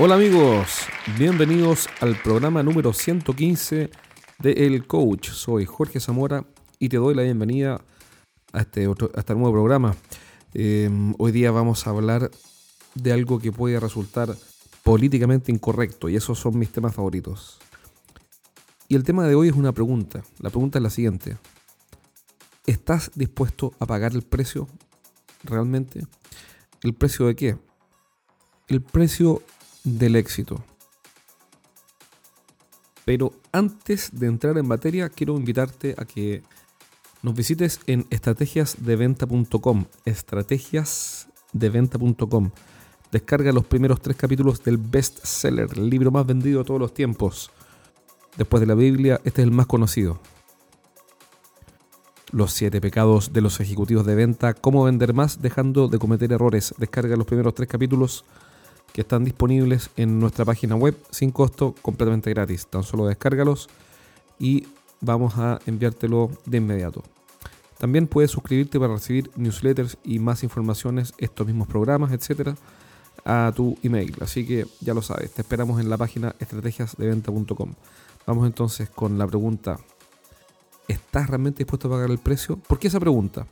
Hola amigos, bienvenidos al programa número 115 de El Coach. Soy Jorge Zamora y te doy la bienvenida a este, este nuevo programa. Eh, hoy día vamos a hablar de algo que puede resultar políticamente incorrecto y esos son mis temas favoritos. Y el tema de hoy es una pregunta. La pregunta es la siguiente. ¿Estás dispuesto a pagar el precio realmente? ¿El precio de qué? El precio del éxito. Pero antes de entrar en materia, quiero invitarte a que nos visites en estrategiasdeventa.com. Estrategiasdeventa.com. Descarga los primeros tres capítulos del best seller, el libro más vendido de todos los tiempos. Después de la Biblia, este es el más conocido. Los siete pecados de los ejecutivos de venta, cómo vender más dejando de cometer errores. Descarga los primeros tres capítulos que están disponibles en nuestra página web sin costo, completamente gratis. Tan solo descárgalos y vamos a enviártelo de inmediato. También puedes suscribirte para recibir newsletters y más informaciones, estos mismos programas, etcétera, a tu email. Así que ya lo sabes, te esperamos en la página estrategiasdeventa.com. Vamos entonces con la pregunta ¿Estás realmente dispuesto a pagar el precio? ¿Por qué esa pregunta?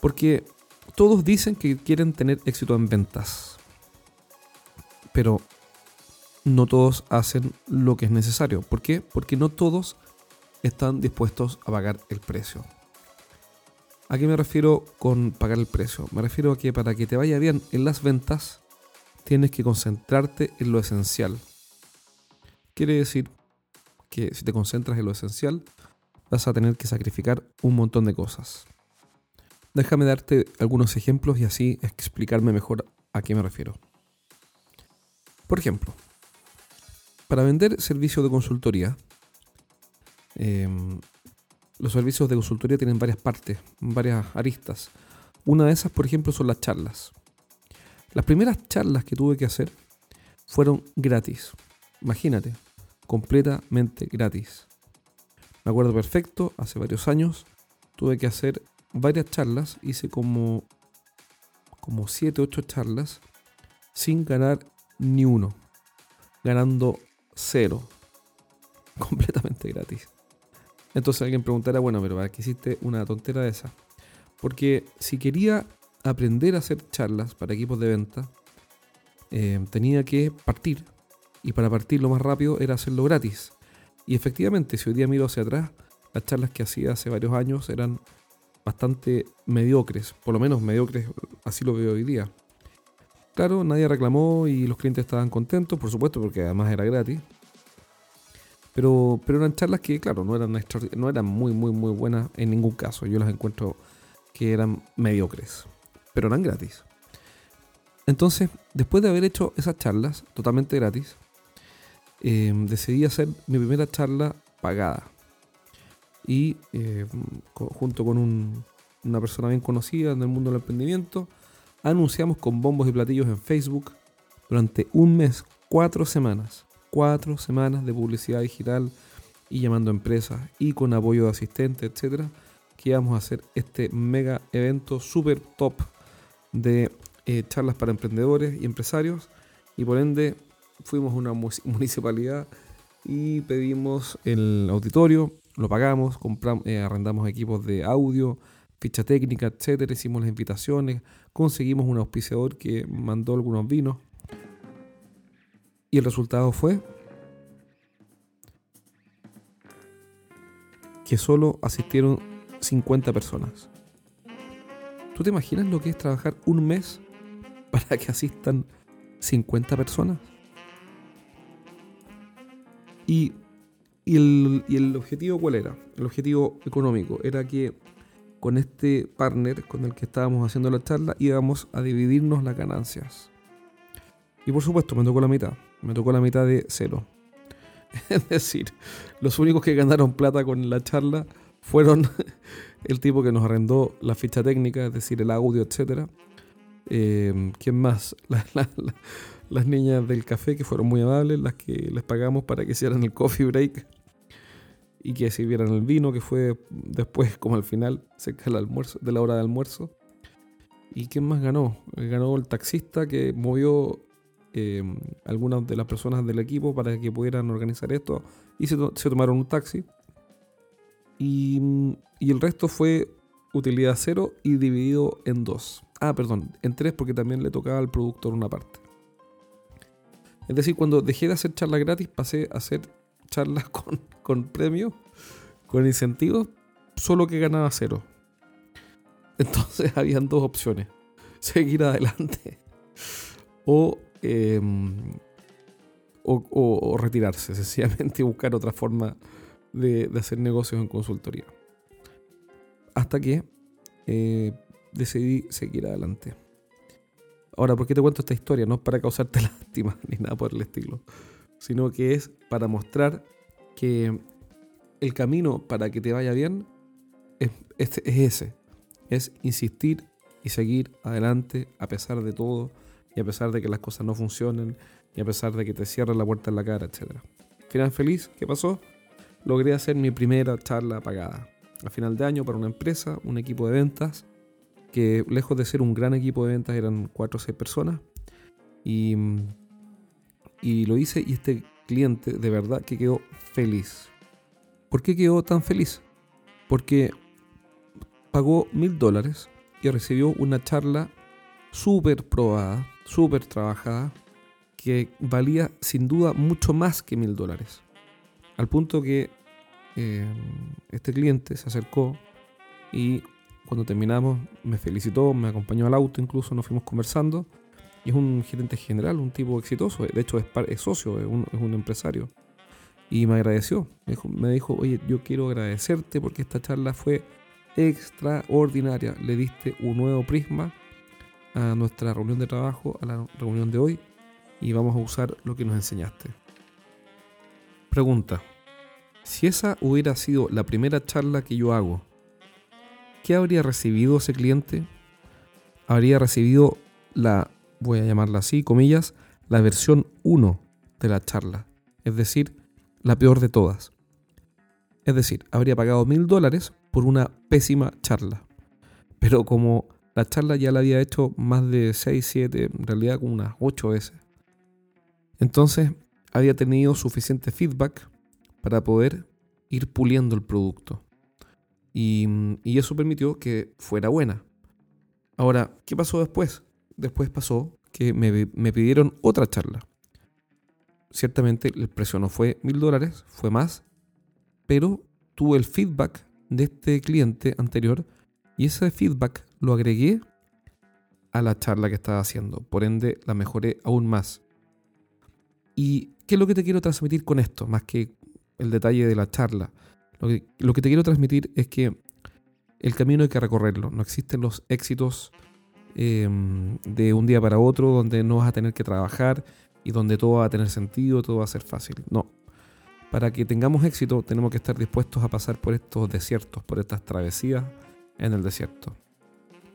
Porque todos dicen que quieren tener éxito en ventas. Pero no todos hacen lo que es necesario. ¿Por qué? Porque no todos están dispuestos a pagar el precio. ¿A qué me refiero con pagar el precio? Me refiero a que para que te vaya bien en las ventas, tienes que concentrarte en lo esencial. Quiere decir que si te concentras en lo esencial, vas a tener que sacrificar un montón de cosas. Déjame darte algunos ejemplos y así explicarme mejor a qué me refiero. Por ejemplo, para vender servicios de consultoría, em, los servicios de consultoría tienen varias partes, varias aristas. Una de esas, por ejemplo, son las charlas. Las primeras charlas que tuve que hacer fueron gratis. Imagínate, completamente gratis. Me acuerdo perfecto, hace varios años tuve que hacer varias charlas, hice como como 7, 8 charlas sin ganar ni uno, ganando cero, completamente gratis. Entonces alguien preguntará, bueno, pero ¿para qué hiciste una tontera de esa? Porque si quería aprender a hacer charlas para equipos de venta, eh, tenía que partir y para partir lo más rápido era hacerlo gratis. Y efectivamente, si hoy día miro hacia atrás, las charlas que hacía hace varios años eran bastante mediocres, por lo menos mediocres, así lo veo hoy día. Claro, nadie reclamó y los clientes estaban contentos, por supuesto, porque además era gratis. Pero, pero eran charlas que, claro, no eran, no eran muy, muy, muy buenas en ningún caso. Yo las encuentro que eran mediocres, pero eran gratis. Entonces, después de haber hecho esas charlas totalmente gratis, Em, decidí hacer mi primera charla pagada. Y em, junto con una persona bien conocida en el mundo del emprendimiento, anunciamos con bombos y platillos en Facebook durante un mes, cuatro semanas, cuatro semanas de publicidad digital y llamando a empresas y con apoyo de asistentes, etcétera, que íbamos a hacer este mega evento super top de eh, charlas para emprendedores y empresarios. Y por ende fuimos a una municipalidad y pedimos el auditorio, lo pagamos, compramos, eh, arrendamos equipos de audio, ficha técnica, etcétera, hicimos las invitaciones, conseguimos un auspiciador que mandó algunos vinos. Y el resultado fue que solo asistieron 50 personas. ¿Tú te imaginas lo que es trabajar un mes para que asistan 50 personas? Y, el, objetivo cuál era? El objetivo económico era que con este partner con el que estábamos haciendo la charla íbamos a dividirnos las ganancias. Y por supuesto me tocó la mitad, me tocó la mitad de cero. Es decir, los únicos que ganaron plata con la charla fueron el tipo que nos arrendó la ficha técnica, es decir, el audio, etc. Eh, ¿Quién más? La, las niñas del café que fueron muy amables, las que les pagamos para que hicieran el coffee break y que sirvieran el vino, que fue después como al final, cerca del almuerzo, de la hora de almuerzo. ¿Y quién más ganó? Ganó el taxista que movió eh, algunas de las personas del equipo para que pudieran organizar esto y se, tomaron un taxi. Y, y, el resto fue utilidad cero y dividido en dos. Ah, perdón, en tres porque también le tocaba al productor una parte. Es decir, cuando dejé de hacer charlas gratis pasé a hacer charlas con, con premios, con incentivos, solo que ganaba cero. Entonces habían dos opciones. Seguir adelante em, o, o, retirarse, sencillamente buscar otra forma de, hacer negocios en consultoría. Hasta que eh, decidí seguir adelante. Ahora, ¿por qué te cuento esta historia? No es para causarte lástima ni nada por el estilo, sino que es para mostrar que el camino para que te vaya bien es, es ese, es insistir y seguir adelante a pesar de todo y a pesar de que las cosas no funcionen y a pesar de que te cierren la puerta en la cara, etc. Final feliz, ¿qué pasó? Logré hacer mi primera charla pagada. A final de año para una empresa, un equipo de ventas, que lejos de ser un gran equipo de ventas eran 4 o 6 personas. Y, y lo hice y este cliente de verdad que quedó feliz. ¿Por qué quedó tan feliz? Porque pagó mil dólares y recibió una charla súper probada, súper trabajada, que valía sin duda mucho más que mil dólares. Al punto que eh, este cliente se acercó y cuando terminamos me felicitó, me acompañó al auto, incluso nos fuimos conversando. Y es un gerente general, un tipo exitoso, de hecho es, socio, es un, empresario. Y me agradeció, me dijo, oye, yo quiero agradecerte porque esta charla fue extraordinaria. Le diste un nuevo prisma a nuestra reunión de trabajo, a la reunión de hoy, y vamos a usar lo que nos enseñaste. Pregunta. Si esa hubiera sido la primera charla que yo hago, ¿qué habría recibido ese cliente? Habría recibido la, voy a llamarla así, comillas, la versión 1 de la charla, es decir, la peor de todas. Es decir, habría pagado mil dólares por una pésima charla. Pero como la charla ya la había hecho más de 6, 7, en realidad como unas 8 veces. Entonces había tenido suficiente feedback para poder ir puliendo el producto. Y, eso permitió que fuera buena. Ahora, ¿qué pasó después? Después pasó que me, me pidieron otra charla. Ciertamente el precio no fue mil dólares, fue más, pero tuve el feedback de este cliente anterior y ese feedback lo agregué a la charla que estaba haciendo. Por ende, la mejoré aún más. ¿Y qué es lo que te quiero transmitir con esto? Más que el detalle de la charla. Lo que, lo que te quiero transmitir es que el camino hay que recorrerlo. No existen los éxitos em, de un día para otro donde no vas a tener que trabajar y donde todo va a tener sentido, todo va a ser fácil. No para que tengamos éxito tenemos que estar dispuestos a pasar por estos desiertos, por estas travesías en el desierto.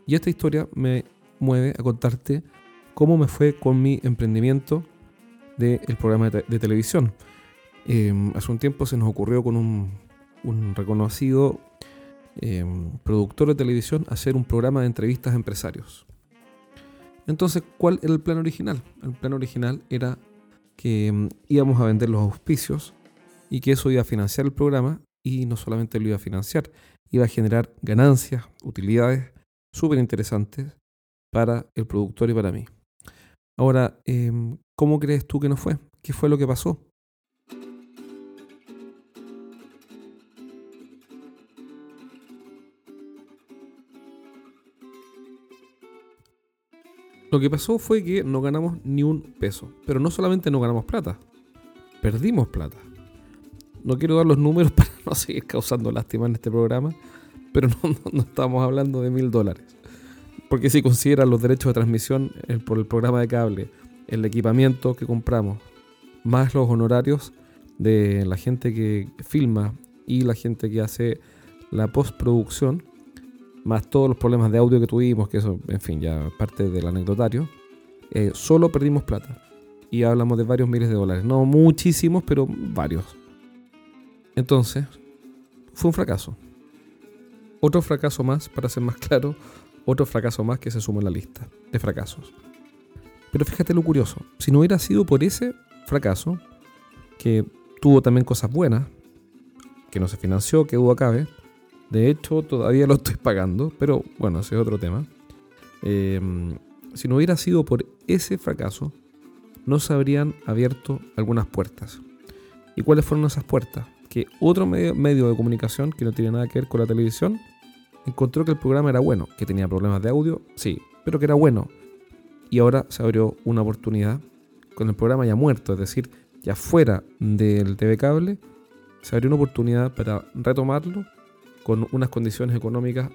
Y esta historia me mueve a contarte cómo me fue con mi emprendimiento del programa de, televisión. Em, hace un tiempo se nos ocurrió con un, reconocido em, productor de televisión hacer un programa de entrevistas a empresarios. Entonces, ¿cuál era el plan original? El plan original era que em, íbamos a vender los auspicios y que eso iba a financiar el programa y no solamente lo iba a financiar, iba a generar ganancias, utilidades súper interesantes para el productor y para mí. Ahora, em, ¿cómo crees tú que no fue? ¿Qué fue lo que pasó? Lo que pasó fue que no ganamos ni un peso, pero no solamente no ganamos plata, perdimos plata. No quiero dar los números para no seguir causando lástima en este programa, pero no, estamos hablando de mil dólares. Porque si consideran los derechos de transmisión eh, por el programa de cable, el equipamiento que compramos, más los honorarios de la gente que filma y la gente que hace la postproducción, más todos los problemas de audio que tuvimos, que eso, en fin, ya parte del anecdotario, eh, solo perdimos plata. Y hablamos de varios miles de dólares. No muchísimos, pero varios. Entonces, fue un fracaso. Otro fracaso más, para ser más claro, otro fracaso más que se suma a la lista de fracasos. Pero fíjate lo curioso, si no hubiera sido por ese fracaso, que tuvo también cosas buenas, que no se financió, que hubo acabe, de hecho todavía lo estoy pagando, pero bueno, ese es otro tema. Eh, si no hubiera sido por ese fracaso, no se habrían abierto algunas puertas. ¿Y cuáles fueron esas puertas? Que otro medio, medio, de comunicación que no tiene nada que ver con la televisión encontró que el programa era bueno, que tenía problemas de audio, sí, pero que era bueno. Y ahora se abrió una oportunidad con el programa ya muerto, es decir, ya fuera del TV cable, se abrió una oportunidad para retomarlo con unas condiciones económicas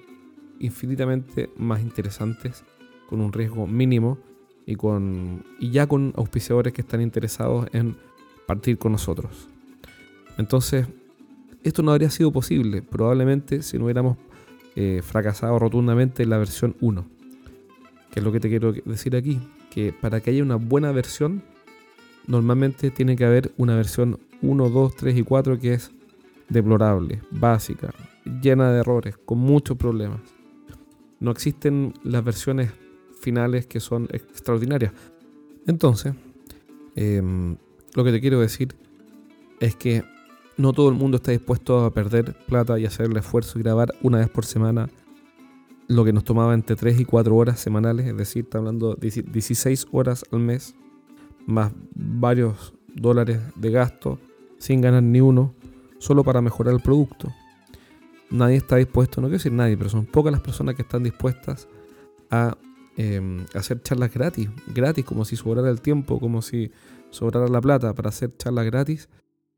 infinitamente más interesantes, con un riesgo mínimo y, con, y ya con auspiciadores que están interesados en partir con nosotros. Entonces, esto no habría sido posible probablemente si no hubiéramos eh, fracasado rotundamente en la versión 1. Que es lo que te quiero decir aquí, que para que haya una buena versión, normalmente tiene que haber una versión 1, 2, 3 y 4 que es deplorable, básica, llena de errores, con muchos problemas. No existen las versiones finales que son extraordinarias. Entonces, em, lo que te quiero decir es que no todo el mundo está dispuesto a perder plata y hacer el esfuerzo y grabar una vez por semana lo que nos tomaba entre 3 y 4 horas semanales, es decir, está hablando de 16 horas al mes, más varios dólares de gasto, sin ganar ni uno, solo para mejorar el producto. Nadie está dispuesto, no quiero decir nadie, pero son pocas las personas que están dispuestas a Em, hacer charlas gratis, gratis, como si sobrara el tiempo, como si sobrara la plata para hacer charlas gratis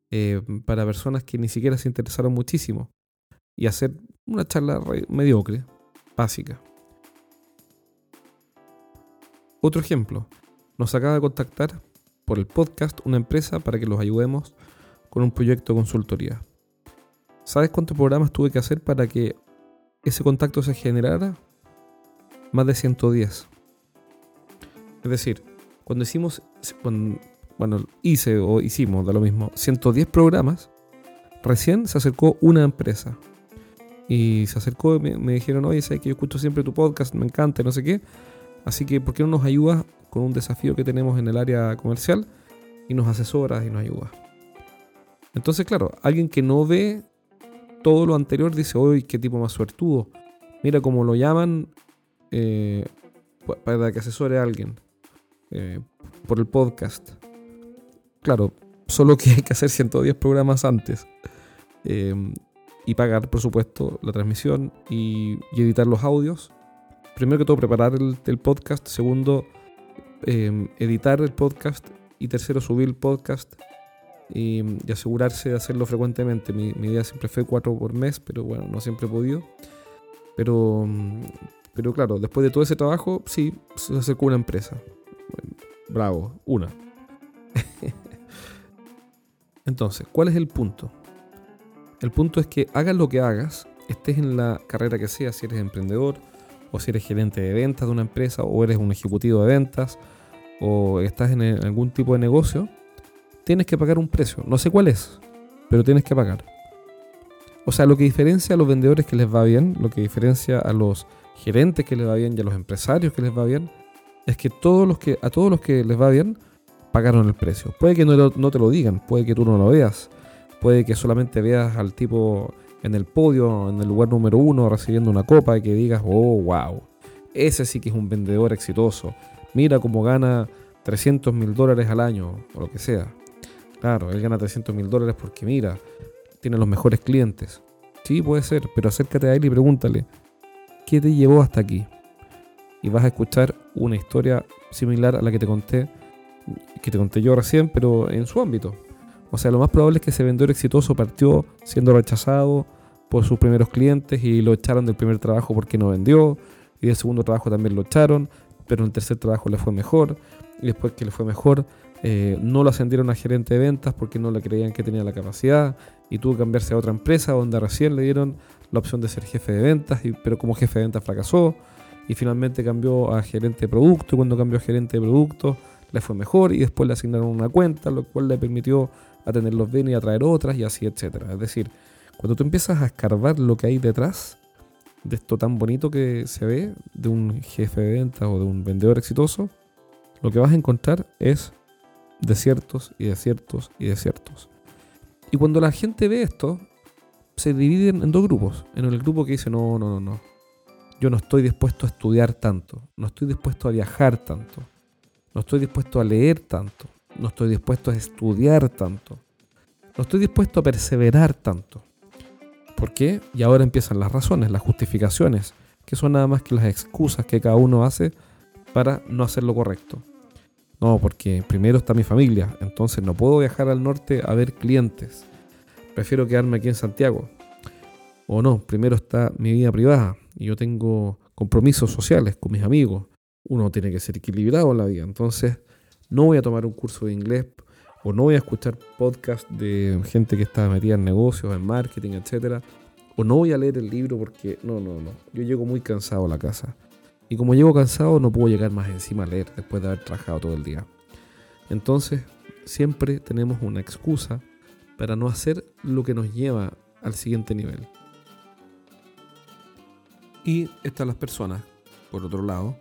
eh, para personas que ni siquiera se interesaron muchísimo y hacer una charla mediocre, básica. Otro ejemplo, nos acaba de contactar por el podcast una empresa para que los ayudemos con un proyecto de consultoría. ¿Sabes cuántos programas tuve que hacer para que ese contacto se generara? más de 110. Es decir, cuando hicimos, bueno, hice o hicimos de lo mismo, 110 programas, recién se acercó una empresa. Y se acercó y me, dijeron, oye, sé que yo escucho siempre tu podcast, me encanta, no sé qué. Así que, ¿por qué no nos ayudas con un desafío que tenemos en el área comercial? Y nos asesoras y nos ayudas. Entonces, claro, alguien que no ve todo lo anterior dice, oye, qué tipo más suertudo. Mira cómo lo llaman eh, para que asesore a alguien eh, por el podcast. Claro, solo que hay que hacer 110 programas antes. Em, y pagar, por supuesto, la transmisión y, editar los audios. Primero que todo, preparar el, podcast. Segundo, em, editar el podcast. Y tercero, subir el podcast y, asegurarse de hacerlo frecuentemente. Mi, mi, idea siempre fue cuatro por mes, pero bueno, no siempre he podido. Pero pero claro, después de todo ese trabajo, sí, se acercó una empresa. Bravo, una. Entonces, ¿cuál es el punto? El punto es que hagas lo que hagas, estés en la carrera que sea, si eres emprendedor, o si eres gerente de ventas de una empresa, o eres un ejecutivo de ventas, o estás en algún tipo de negocio, tienes que pagar un precio. No sé cuál es, pero tienes que pagar. O sea, lo que diferencia a los vendedores que les va bien, lo que diferencia a los gerentes que les va bien y a los empresarios que les va bien, es que, todos los que a todos los que les va bien pagaron el precio. Puede que no, no te lo digan, puede que tú no lo veas, puede que solamente veas al tipo en el podio, en el lugar número uno, recibiendo una copa y que digas, oh, wow, ese sí que es un vendedor exitoso. Mira cómo gana 300 mil dólares al año o lo que sea. Claro, él gana 300 mil dólares porque mira, tiene los mejores clientes. Sí, puede ser, pero acércate a él y pregúntale, ¿Qué te llevó hasta aquí? Y vas a escuchar una historia similar a la que te conté, que te conté yo recién, pero en su ámbito. O sea, lo más probable es que ese vendedor exitoso partió siendo rechazado por sus primeros clientes y lo echaron del primer trabajo porque no vendió, y del segundo trabajo también lo echaron, pero en el tercer trabajo le fue mejor, y después que le fue mejor, eh, no lo ascendieron a gerente de ventas porque no le creían que tenía la capacidad, y tuvo que cambiarse a otra empresa donde recién le dieron la opción de ser jefe de ventas, pero como jefe de ventas fracasó y finalmente cambió a gerente de producto y cuando cambió a gerente de producto le fue mejor y después le asignaron una cuenta, lo cual le permitió atender los bienes y atraer otras y así, etcétera. Es decir, cuando tú empiezas a escarbar lo que hay detrás de esto tan bonito que se ve de un jefe de ventas o de un vendedor exitoso, lo que vas a encontrar es desiertos y desiertos y desiertos. Y cuando la gente ve esto, se dividen en dos grupos. En el grupo que dice, no, no, no, no. Yo no estoy dispuesto a estudiar tanto. No estoy dispuesto a viajar tanto. No estoy dispuesto a leer tanto. No estoy dispuesto a estudiar tanto. No estoy dispuesto a perseverar tanto. ¿Por qué? Y ahora empiezan las razones, las justificaciones, que son nada más que las excusas que cada uno hace para no hacer lo correcto. No, porque primero está mi familia, entonces no puedo viajar al norte a ver clientes. Prefiero quedarme aquí en Santiago. O no, primero está mi vida privada y yo tengo compromisos sociales con mis amigos. Uno tiene que ser equilibrado en la vida. Entonces, no voy a tomar un curso de inglés o no voy a escuchar podcast de gente que está metida en negocios, en marketing, etc. O no voy a leer el libro porque no, no, no. Yo llego muy cansado a la casa. Y como llego cansado, no puedo llegar más encima a leer después de haber trabajado todo el día. Entonces, siempre tenemos una excusa para no hacer lo que nos lleva al siguiente nivel. Y están las personas, por otro lado,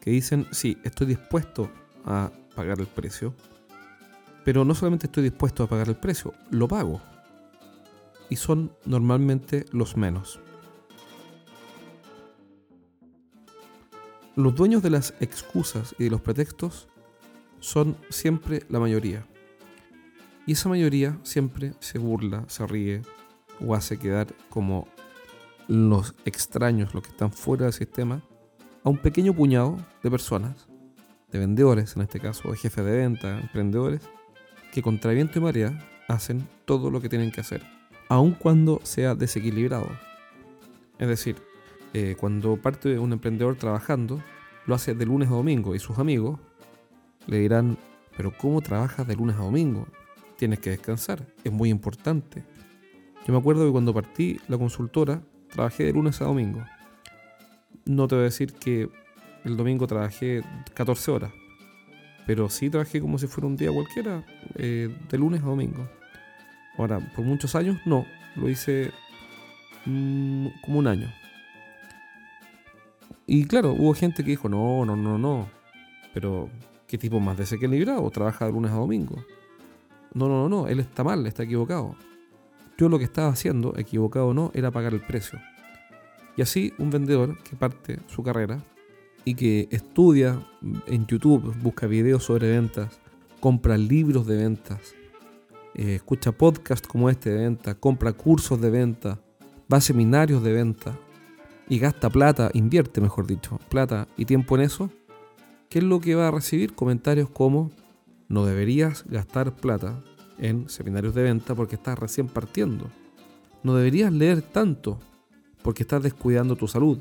que dicen, sí, estoy dispuesto a pagar el precio, pero no solamente estoy dispuesto a pagar el precio, lo pago. Y son normalmente los menos. Los dueños de las excusas y de los pretextos son siempre la mayoría. Y esa mayoría siempre se burla, se ríe o hace quedar como los extraños, los que están fuera del sistema, a un pequeño puñado de personas, de vendedores en este caso, de jefes de venta, emprendedores, que contra viento y marea hacen todo lo que tienen que hacer, aun cuando sea desequilibrado. Es decir, eh, cuando parte un emprendedor trabajando, lo hace de lunes a domingo y sus amigos le dirán, pero ¿cómo trabajas de lunes a domingo? Tienes que descansar, es muy importante. Yo me acuerdo que cuando partí la consultora, trabajé de lunes a domingo. No te voy a decir que el domingo trabajé 14 horas, pero sí trabajé como si fuera un día cualquiera, eh, de lunes a domingo. Ahora, por muchos años no, lo hice mm, como un año. Y claro, hubo gente que dijo, no, no, no, no. Pero, ¿qué tipo más desequilibrado? Trabaja de lunes a domingo. No, no, no, no, él está mal, está equivocado. Yo lo que estaba haciendo, equivocado o no, era pagar el precio. Y así un vendedor que parte su carrera y que estudia en YouTube, busca videos sobre ventas, compra libros de ventas, eh, escucha podcasts como este de venta, compra cursos de venta, va a seminarios de venta, y gasta plata, invierte mejor dicho, plata y tiempo en eso, ¿qué es lo que va a recibir? Comentarios como no deberías gastar plata en seminarios de venta porque estás recién partiendo. No deberías leer tanto porque estás descuidando tu salud.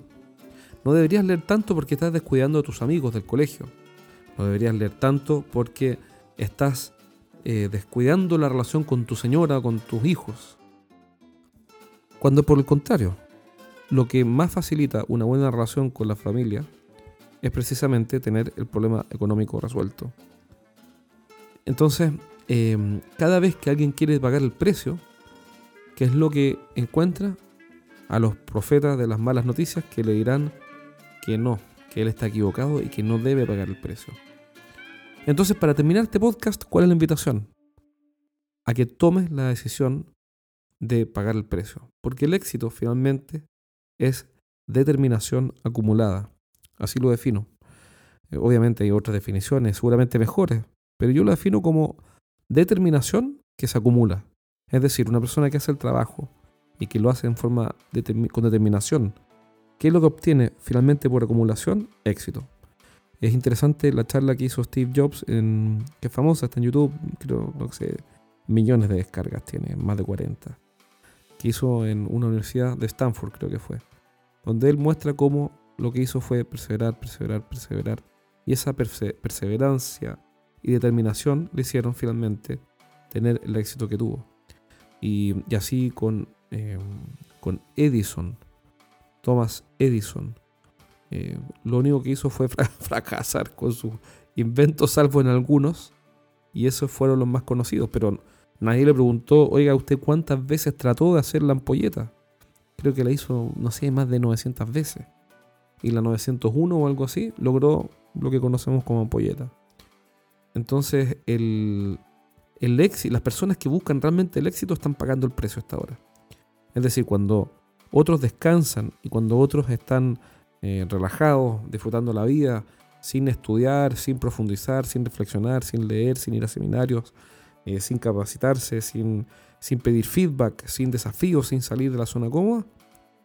No deberías leer tanto porque estás descuidando a tus amigos del colegio. No deberías leer tanto porque estás eh, descuidando la relación con tu señora, con tus hijos. Cuando por el contrario, lo que más facilita una buena relación con la familia es precisamente tener el problema económico resuelto. Entonces, em, cada vez que alguien quiere pagar el precio, ¿qué es lo que encuentra? A los profetas de las malas noticias que le dirán que no, que él está equivocado y que no debe pagar el precio. Entonces, para terminar este podcast, ¿cuál es la invitación? A que tomes la decisión de pagar el precio. Porque el éxito finalmente es determinación acumulada. Así lo defino. Eh, obviamente hay otras definiciones, seguramente mejores, pero yo lo defino como determinación que se acumula. Es decir, una persona que hace el trabajo y que lo hace en forma con determinación, ¿qué es lo que obtiene finalmente por acumulación? Éxito. Es interesante la charla que hizo Steve Jobs, en, que es famosa, está en YouTube, creo, no sé, millones de descargas tiene, más de 40 que hizo en una universidad de Stanford, creo que fue, donde él muestra cómo lo que hizo fue perseverar, perseverar, perseverar, y esa perseverancia y determinación le hicieron finalmente tener el éxito que tuvo. Y, así con, em, con Edison, Thomas Edison, eh, lo único que hizo fue fracasar con sus inventos, salvo en algunos, y esos fueron los más conocidos, pero Nadie le preguntó, oiga, ¿usted cuántas veces trató de hacer la ampolleta? Creo que la hizo, no sé, más de 900 veces. Y la 901 o algo así logró lo que conocemos como ampolleta. Entonces, el, el éxito, las personas que buscan realmente el éxito están pagando el precio hasta ahora. Es decir, cuando otros descansan y cuando otros están eh, relajados, disfrutando la vida, sin estudiar, sin profundizar, sin reflexionar, sin leer, sin ir a seminarios, eh, sin capacitarse, sin, sin pedir feedback, sin desafíos, sin salir de la zona cómoda,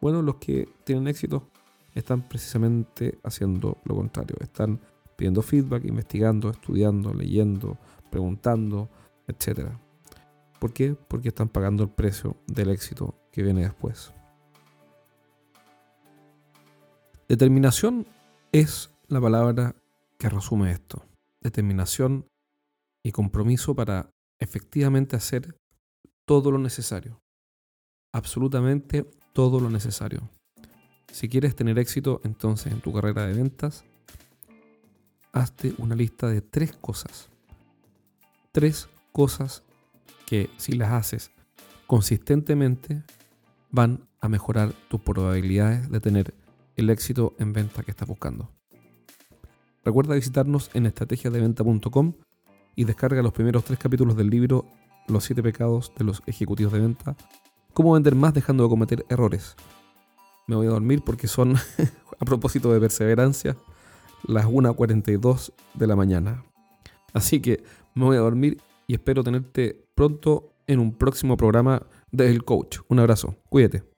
bueno, los que tienen éxito están precisamente haciendo lo contrario, están pidiendo feedback, investigando, estudiando, leyendo, preguntando, etc. ¿Por qué? Porque están pagando el precio del éxito que viene después. Determinación es la palabra que resume esto. Determinación y compromiso para efectivamente hacer todo lo necesario. Absolutamente todo lo necesario. Si quieres tener éxito entonces en tu carrera de ventas, hazte una lista de tres cosas. Tres cosas que si las haces consistentemente van a mejorar tus probabilidades de tener el éxito en venta que estás buscando. Recuerda visitarnos en estrategiasdeventa.com y descarga los primeros tres capítulos del libro Los siete pecados de los ejecutivos de venta, cómo vender más dejando de cometer errores. Me voy a dormir porque son, a propósito de perseverancia, las 1.42 de la mañana. Así que me voy a dormir y espero tenerte pronto en un próximo programa del Coach. Un abrazo, cuídate.